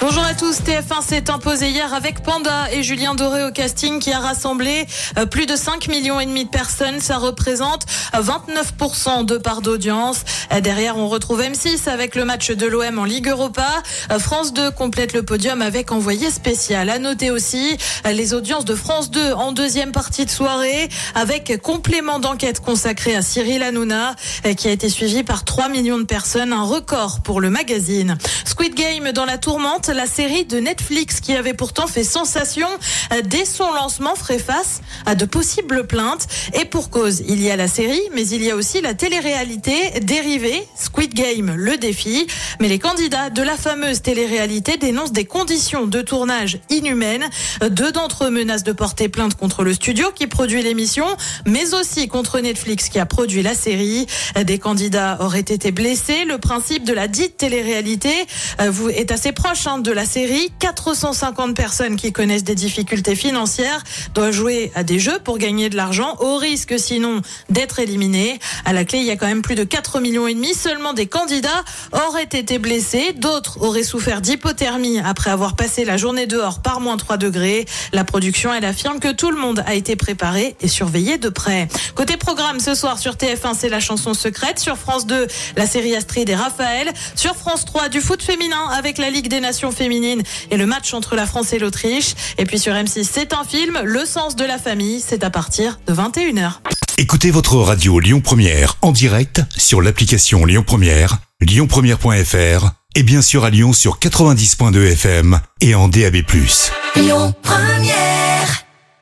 Bonjour à tous, TF1 s'est imposé hier avec Panda et Julien Doré au casting qui a rassemblé euh, plus de 5 millions et demi de personnes. Ça représente 29% de part d'audience. Euh, Derrière, on retrouve M6 avec le match de l'OM en Ligue Europa. Euh, France 2 complète le podium avec envoyé spécial. À noter aussi les audiences de France 2 en deuxième partie de soirée avec complément d'enquête consacré à Cyril Hanouna qui a été suivi par 3 millions de personnes, un record pour le magazine. Squid Game dans la tourmente, la série de Netflix qui avait pourtant fait sensation euh, dès son lancement ferait face à de possibles plaintes. Et pour cause, il y a la série, mais il y a aussi la télé-réalité dérivée, Squid Game, le défi. Mais les candidats de la fameuse télé-réalité dénoncent des conditions de tournage inhumaines. Deux d'entre eux menacent de porter plainte contre le studio qui produit l'émission, mais aussi contre Netflix qui a produit la série. Des candidats auraient été blessés. Le principe de la dite télé-réalité euh, est assez proche hein, de la série. 450 personnes qui connaissent des difficultés financières doivent jouer à des jeux pour gagner de l'argent, au risque sinon d'être éliminés. À la clé, il y a quand même plus de 4 millions et demi. Seulement des candidats auraient été blessés. D'autres auraient souffert d'hypothermie après avoir passé la journée dehors par moins 3 degrés. La production, elle affirme que tout le monde a été préparé et surveillé de près. Côté programme, ce soir sur TF1, c'est la chanson secrète. Sur France 2, la série Astrid et Raphaël. Sur France 3, du foot féminin avec la Ligue des Nations féminines et le match entre la France et l'Autriche. Et puis sur M6, c'est un film, Le sens de la famille. C'est à partir de 21h. Écoutez votre radio Lyon Première en direct sur l'application Lyon Première, lyonpremière.fr et bien sûr à Lyon sur 90.2 FM et en DAB+. Lyon Première.